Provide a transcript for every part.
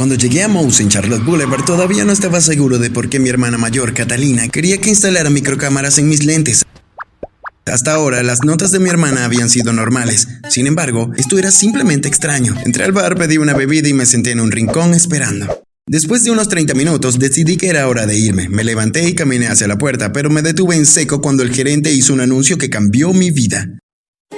Cuando llegué a Mouse en Charlotte Boulevard todavía no estaba seguro de por qué mi hermana mayor, Catalina, quería que instalara microcámaras en mis lentes. Hasta ahora las notas de mi hermana habían sido normales. Sin embargo, esto era simplemente extraño. Entré al bar, pedí una bebida y me senté en un rincón esperando. Después de unos 30 minutos decidí que era hora de irme. Me levanté y caminé hacia la puerta, pero me detuve en seco cuando el gerente hizo un anuncio que cambió mi vida.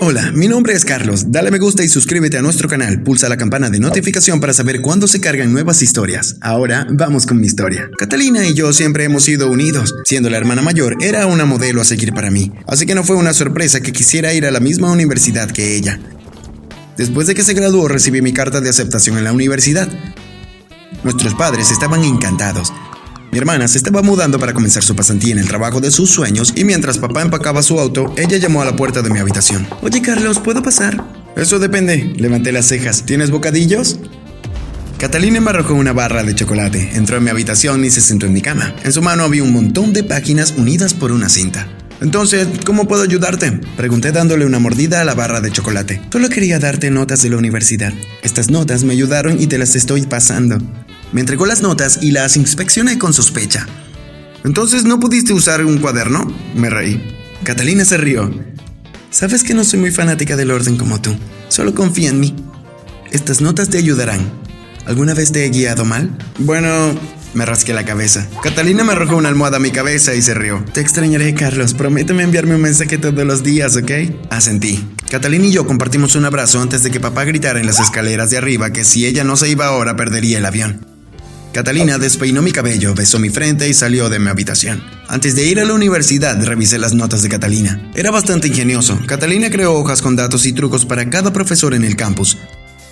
Hola, mi nombre es Carlos. Dale me gusta y suscríbete a nuestro canal. Pulsa la campana de notificación para saber cuándo se cargan nuevas historias. Ahora vamos con mi historia. Catalina y yo siempre hemos sido unidos. Siendo la hermana mayor, era una modelo a seguir para mí. Así que no fue una sorpresa que quisiera ir a la misma universidad que ella. Después de que se graduó, recibí mi carta de aceptación en la universidad. Nuestros padres estaban encantados. Mi hermana se estaba mudando para comenzar su pasantía en el trabajo de sus sueños y mientras papá empacaba su auto, ella llamó a la puerta de mi habitación. Oye Carlos, ¿puedo pasar? Eso depende. Levanté las cejas. ¿Tienes bocadillos? Catalina me arrojó una barra de chocolate, entró en mi habitación y se sentó en mi cama. En su mano había un montón de páginas unidas por una cinta. Entonces, ¿cómo puedo ayudarte? Pregunté dándole una mordida a la barra de chocolate. Solo quería darte notas de la universidad. Estas notas me ayudaron y te las estoy pasando. Me entregó las notas y las inspeccioné con sospecha. Entonces, ¿no pudiste usar un cuaderno? Me reí. Catalina se rió. Sabes que no soy muy fanática del orden como tú. Solo confía en mí. Estas notas te ayudarán. ¿Alguna vez te he guiado mal? Bueno, me rasqué la cabeza. Catalina me arrojó una almohada a mi cabeza y se rió. Te extrañaré, Carlos. Prométeme enviarme un mensaje todos los días, ¿ok? Asentí. Catalina y yo compartimos un abrazo antes de que papá gritara en las escaleras de arriba que si ella no se iba ahora perdería el avión. Catalina despeinó mi cabello, besó mi frente y salió de mi habitación. Antes de ir a la universidad, revisé las notas de Catalina. Era bastante ingenioso. Catalina creó hojas con datos y trucos para cada profesor en el campus,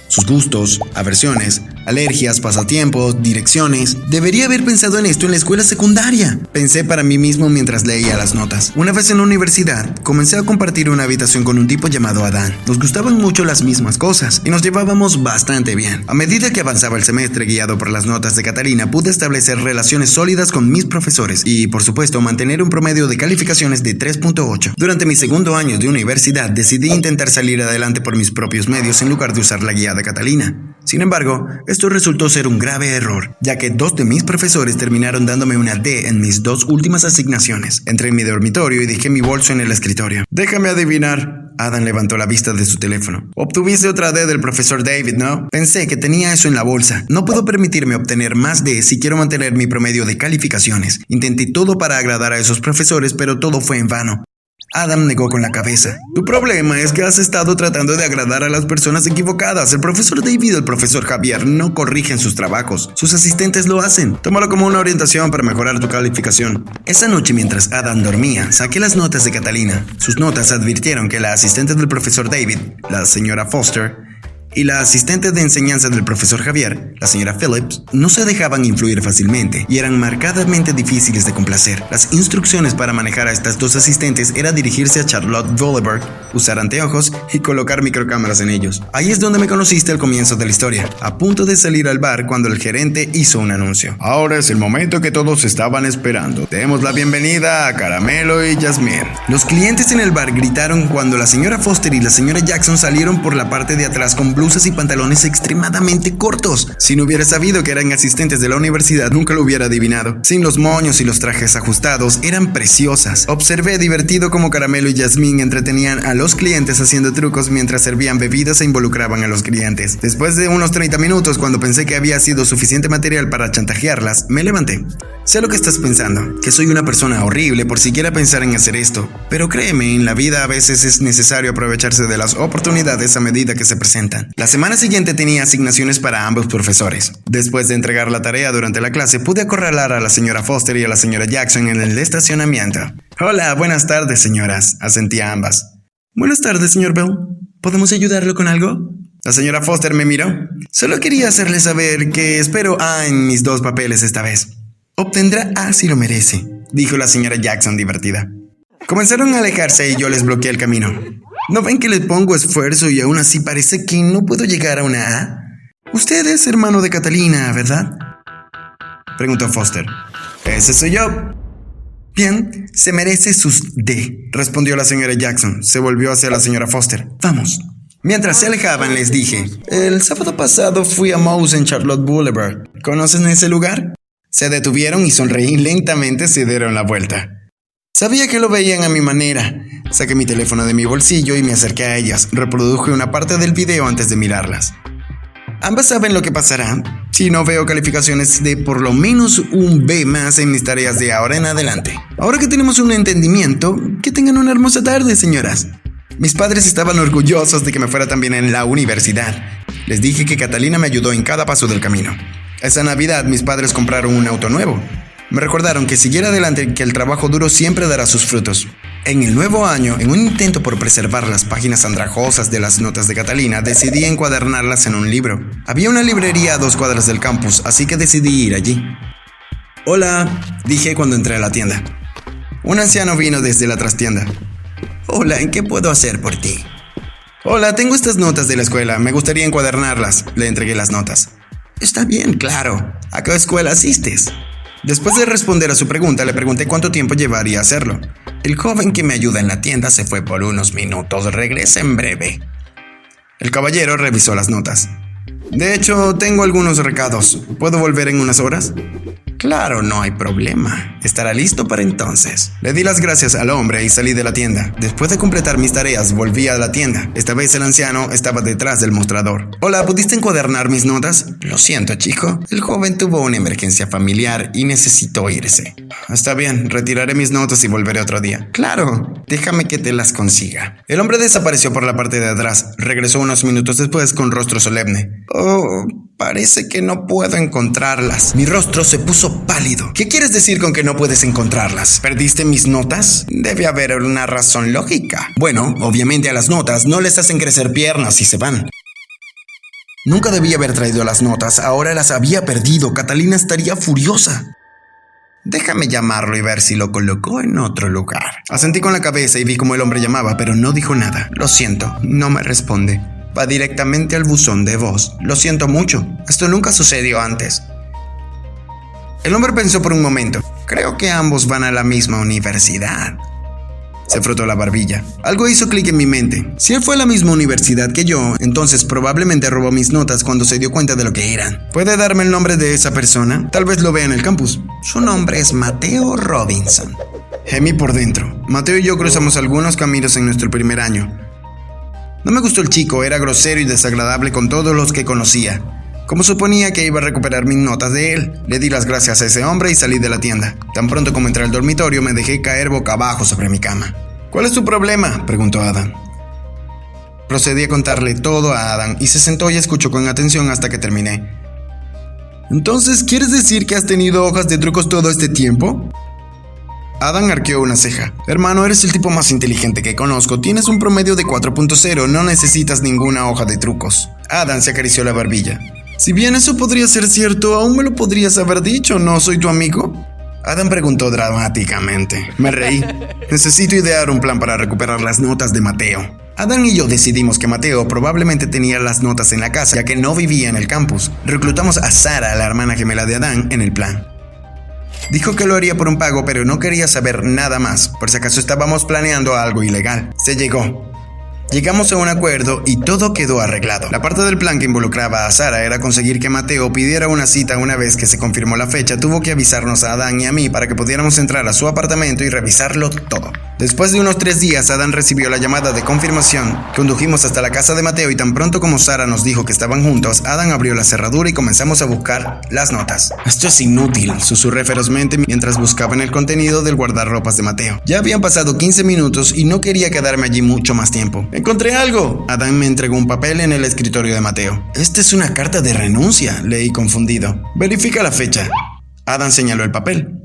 sus gustos, aversiones, alergias, pasatiempos, direcciones. Debería haber pensado en esto en la escuela secundaria. Pensé para mí mismo mientras leía las notas. Una vez en la universidad, comencé a compartir una habitación con un tipo llamado Adán. Nos gustaban mucho las mismas cosas y nos llevábamos bastante bien. A medida que avanzaba el semestre guiado por las notas de Catalina, pude establecer relaciones sólidas con mis profesores y, por supuesto, mantener un promedio de calificaciones de 3.8. Durante mi segundo año de universidad, decidí intentar salir adelante por mis propios medios en lugar de usar la guía de Catalina. Sin embargo, esto resultó ser un grave error, ya que dos de mis profesores terminaron dándome una D en mis dos últimas asignaciones. Entré en mi dormitorio y dejé mi bolso en el escritorio. Déjame adivinar. Adam levantó la vista de su teléfono. Obtuviste otra D del profesor David, ¿no? Pensé que tenía eso en la bolsa. No puedo permitirme obtener más D si quiero mantener mi promedio de calificaciones. Intenté todo para agradar a esos profesores, pero todo fue en vano. Adam negó con la cabeza. Tu problema es que has estado tratando de agradar a las personas equivocadas. El profesor David y el profesor Javier no corrigen sus trabajos. Sus asistentes lo hacen. Tómalo como una orientación para mejorar tu calificación. Esa noche mientras Adam dormía, saqué las notas de Catalina. Sus notas advirtieron que la asistente del profesor David, la señora Foster, y la asistente de enseñanza del profesor Javier, la señora Phillips, no se dejaban influir fácilmente y eran marcadamente difíciles de complacer. Las instrucciones para manejar a estas dos asistentes era dirigirse a Charlotte Boulevard, usar anteojos y colocar microcámaras en ellos. Ahí es donde me conociste al comienzo de la historia, a punto de salir al bar cuando el gerente hizo un anuncio. Ahora es el momento que todos estaban esperando. Demos la bienvenida a Caramelo y Jasmine. Los clientes en el bar gritaron cuando la señora Foster y la señora Jackson salieron por la parte de atrás con blusas y pantalones extremadamente cortos. Si no hubiera sabido que eran asistentes de la universidad, nunca lo hubiera adivinado. Sin los moños y los trajes ajustados, eran preciosas. Observé divertido como Caramelo y Jasmine entretenían a los clientes haciendo trucos mientras servían bebidas e involucraban a los clientes. Después de unos 30 minutos, cuando pensé que había sido suficiente material para chantajearlas, me levanté. Sé lo que estás pensando, que soy una persona horrible por siquiera pensar en hacer esto, pero créeme, en la vida a veces es necesario aprovecharse de las oportunidades a medida que se presentan. La semana siguiente tenía asignaciones para ambos profesores. Después de entregar la tarea durante la clase, pude acorralar a la señora Foster y a la señora Jackson en el estacionamiento. Hola, buenas tardes, señoras, asentí a ambas. Buenas tardes, señor Bell. ¿Podemos ayudarlo con algo? La señora Foster me miró. Solo quería hacerle saber que espero A en mis dos papeles esta vez. Obtendrá A si lo merece, dijo la señora Jackson divertida. Comenzaron a alejarse y yo les bloqueé el camino. ¿No ven que les pongo esfuerzo y aún así parece que no puedo llegar a una A? Usted es hermano de Catalina, ¿verdad? Preguntó Foster. Ese soy yo. Bien, se merece sus D, respondió la señora Jackson. Se volvió hacia la señora Foster. Vamos. Mientras se alejaban les dije, el sábado pasado fui a Mouse en Charlotte Boulevard. ¿Conocen ese lugar? Se detuvieron y sonreí lentamente se dieron la vuelta. Sabía que lo veían a mi manera. Saqué mi teléfono de mi bolsillo y me acerqué a ellas. Reproduje una parte del video antes de mirarlas. Ambas saben lo que pasará si no veo calificaciones de por lo menos un B más en mis tareas de ahora en adelante. Ahora que tenemos un entendimiento, que tengan una hermosa tarde, señoras. Mis padres estaban orgullosos de que me fuera también en la universidad. Les dije que Catalina me ayudó en cada paso del camino. Esa Navidad mis padres compraron un auto nuevo. Me recordaron que siguiera adelante que el trabajo duro siempre dará sus frutos. En el nuevo año, en un intento por preservar las páginas andrajosas de las notas de Catalina, decidí encuadernarlas en un libro. Había una librería a dos cuadras del campus, así que decidí ir allí. Hola, dije cuando entré a la tienda. Un anciano vino desde la trastienda. Hola, ¿en qué puedo hacer por ti? Hola, tengo estas notas de la escuela, me gustaría encuadernarlas. Le entregué las notas. Está bien, claro. ¿A qué escuela asistes? Después de responder a su pregunta, le pregunté cuánto tiempo llevaría hacerlo. El joven que me ayuda en la tienda se fue por unos minutos, regresa en breve. El caballero revisó las notas. De hecho, tengo algunos recados. ¿Puedo volver en unas horas? Claro, no hay problema. Estará listo para entonces. Le di las gracias al hombre y salí de la tienda. Después de completar mis tareas, volví a la tienda. Esta vez el anciano estaba detrás del mostrador. Hola, ¿pudiste encuadernar mis notas? Lo siento, chico. El joven tuvo una emergencia familiar y necesitó irse. Está bien, retiraré mis notas y volveré otro día. Claro, déjame que te las consiga. El hombre desapareció por la parte de atrás. Regresó unos minutos después con rostro solemne. Oh, Parece que no puedo encontrarlas. Mi rostro se puso pálido. ¿Qué quieres decir con que no puedes encontrarlas? ¿Perdiste mis notas? Debe haber una razón lógica. Bueno, obviamente a las notas no les hacen crecer piernas y se van. Nunca debía haber traído las notas, ahora las había perdido. Catalina estaría furiosa. Déjame llamarlo y ver si lo colocó en otro lugar. Asentí con la cabeza y vi cómo el hombre llamaba, pero no dijo nada. Lo siento, no me responde va directamente al buzón de voz. Lo siento mucho, esto nunca sucedió antes. El hombre pensó por un momento, creo que ambos van a la misma universidad. Se frotó la barbilla. Algo hizo clic en mi mente. Si él fue a la misma universidad que yo, entonces probablemente robó mis notas cuando se dio cuenta de lo que eran. ¿Puede darme el nombre de esa persona? Tal vez lo vea en el campus. Su nombre es Mateo Robinson. Gemí por dentro. Mateo y yo cruzamos algunos caminos en nuestro primer año. No me gustó el chico, era grosero y desagradable con todos los que conocía. Como suponía que iba a recuperar mis notas de él, le di las gracias a ese hombre y salí de la tienda. Tan pronto como entré al dormitorio me dejé caer boca abajo sobre mi cama. ¿Cuál es tu problema? preguntó Adam. Procedí a contarle todo a Adam y se sentó y escuchó con atención hasta que terminé. Entonces, ¿quieres decir que has tenido hojas de trucos todo este tiempo? Adam arqueó una ceja. Hermano, eres el tipo más inteligente que conozco. Tienes un promedio de 4.0, no necesitas ninguna hoja de trucos. Adam se acarició la barbilla. Si bien eso podría ser cierto, aún me lo podrías haber dicho, ¿no soy tu amigo? Adam preguntó dramáticamente. Me reí. Necesito idear un plan para recuperar las notas de Mateo. Adam y yo decidimos que Mateo probablemente tenía las notas en la casa, ya que no vivía en el campus. Reclutamos a Sara, la hermana gemela de Adán, en el plan. Dijo que lo haría por un pago, pero no quería saber nada más, por si acaso estábamos planeando algo ilegal. Se llegó. Llegamos a un acuerdo y todo quedó arreglado. La parte del plan que involucraba a Sara era conseguir que Mateo pidiera una cita una vez que se confirmó la fecha. Tuvo que avisarnos a Adán y a mí para que pudiéramos entrar a su apartamento y revisarlo todo. Después de unos tres días, Adán recibió la llamada de confirmación. Condujimos hasta la casa de Mateo y tan pronto como Sara nos dijo que estaban juntos, Adán abrió la cerradura y comenzamos a buscar las notas. Esto es inútil, susurré ferozmente mientras buscaba en el contenido del guardarropas de Mateo. Ya habían pasado 15 minutos y no quería quedarme allí mucho más tiempo. ¡Encontré algo! Adán me entregó un papel en el escritorio de Mateo. Esta es una carta de renuncia, leí confundido. Verifica la fecha. Adán señaló el papel.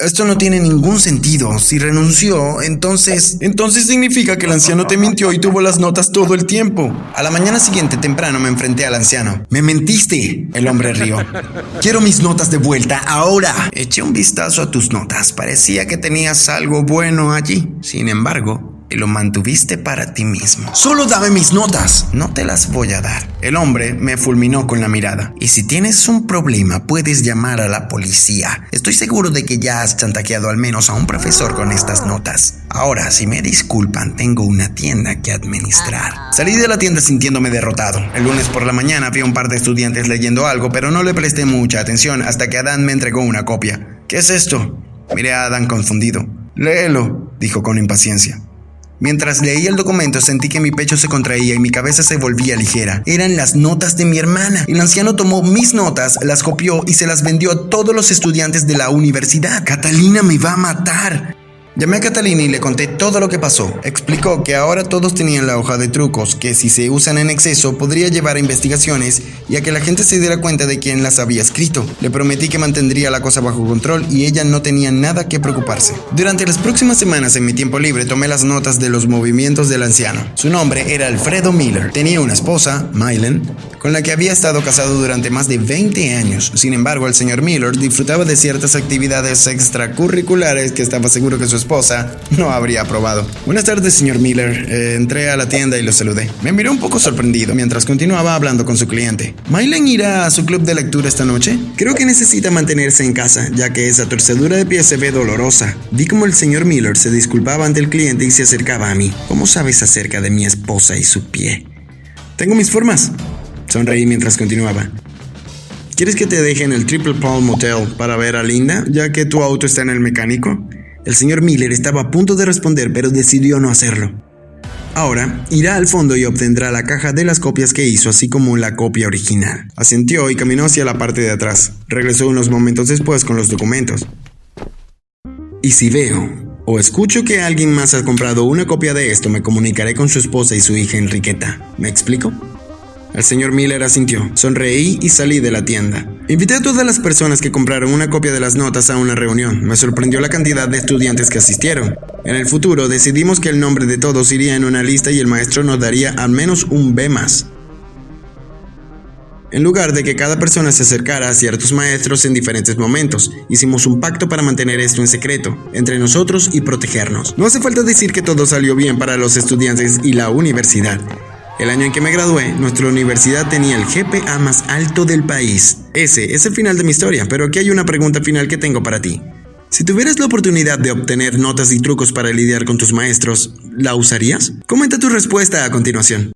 Esto no tiene ningún sentido. Si renunció, entonces... Entonces significa que el anciano te mintió y tuvo las notas todo el tiempo. A la mañana siguiente temprano me enfrenté al anciano. Me mentiste. El hombre rió. Quiero mis notas de vuelta ahora. Eché un vistazo a tus notas. Parecía que tenías algo bueno allí. Sin embargo, y lo mantuviste para ti mismo. Solo dame mis notas. No te las voy a dar. El hombre me fulminó con la mirada. Y si tienes un problema, puedes llamar a la policía. Estoy seguro de que ya has chantajeado al menos a un profesor con estas notas. Ahora, si me disculpan, tengo una tienda que administrar. Salí de la tienda sintiéndome derrotado. El lunes por la mañana vi a un par de estudiantes leyendo algo, pero no le presté mucha atención hasta que Adán me entregó una copia. ¿Qué es esto? Miré a Adán confundido. Léelo, dijo con impaciencia. Mientras leía el documento sentí que mi pecho se contraía y mi cabeza se volvía ligera. Eran las notas de mi hermana. El anciano tomó mis notas, las copió y se las vendió a todos los estudiantes de la universidad. Catalina me va a matar. Llamé a Catalina y le conté todo lo que pasó. Explicó que ahora todos tenían la hoja de trucos, que si se usan en exceso podría llevar a investigaciones y a que la gente se diera cuenta de quién las había escrito. Le prometí que mantendría la cosa bajo control y ella no tenía nada que preocuparse. Durante las próximas semanas en mi tiempo libre tomé las notas de los movimientos del anciano. Su nombre era Alfredo Miller. Tenía una esposa, Mylen, con la que había estado casado durante más de 20 años. Sin embargo, el señor Miller disfrutaba de ciertas actividades extracurriculares que estaba seguro que su esposa no habría aprobado. Buenas tardes, señor Miller. Eh, entré a la tienda y lo saludé. Me miró un poco sorprendido mientras continuaba hablando con su cliente. ¿Mylen irá a su club de lectura esta noche? Creo que necesita mantenerse en casa, ya que esa torcedura de pie se ve dolorosa. Vi como el señor Miller se disculpaba ante el cliente y se acercaba a mí. ¿Cómo sabes acerca de mi esposa y su pie? Tengo mis formas. Sonreí mientras continuaba. ¿Quieres que te deje en el Triple Palm Motel para ver a Linda, ya que tu auto está en el mecánico? El señor Miller estaba a punto de responder, pero decidió no hacerlo. Ahora, irá al fondo y obtendrá la caja de las copias que hizo, así como la copia original. Asintió y caminó hacia la parte de atrás. Regresó unos momentos después con los documentos. Y si veo o escucho que alguien más ha comprado una copia de esto, me comunicaré con su esposa y su hija Enriqueta. ¿Me explico? El señor Miller asintió. Sonreí y salí de la tienda. Invité a todas las personas que compraron una copia de las notas a una reunión. Me sorprendió la cantidad de estudiantes que asistieron. En el futuro decidimos que el nombre de todos iría en una lista y el maestro nos daría al menos un B más. En lugar de que cada persona se acercara a ciertos maestros en diferentes momentos, hicimos un pacto para mantener esto en secreto, entre nosotros y protegernos. No hace falta decir que todo salió bien para los estudiantes y la universidad. El año en que me gradué, nuestra universidad tenía el GPA más alto del país. Ese es el final de mi historia, pero aquí hay una pregunta final que tengo para ti. Si tuvieras la oportunidad de obtener notas y trucos para lidiar con tus maestros, ¿la usarías? Comenta tu respuesta a continuación.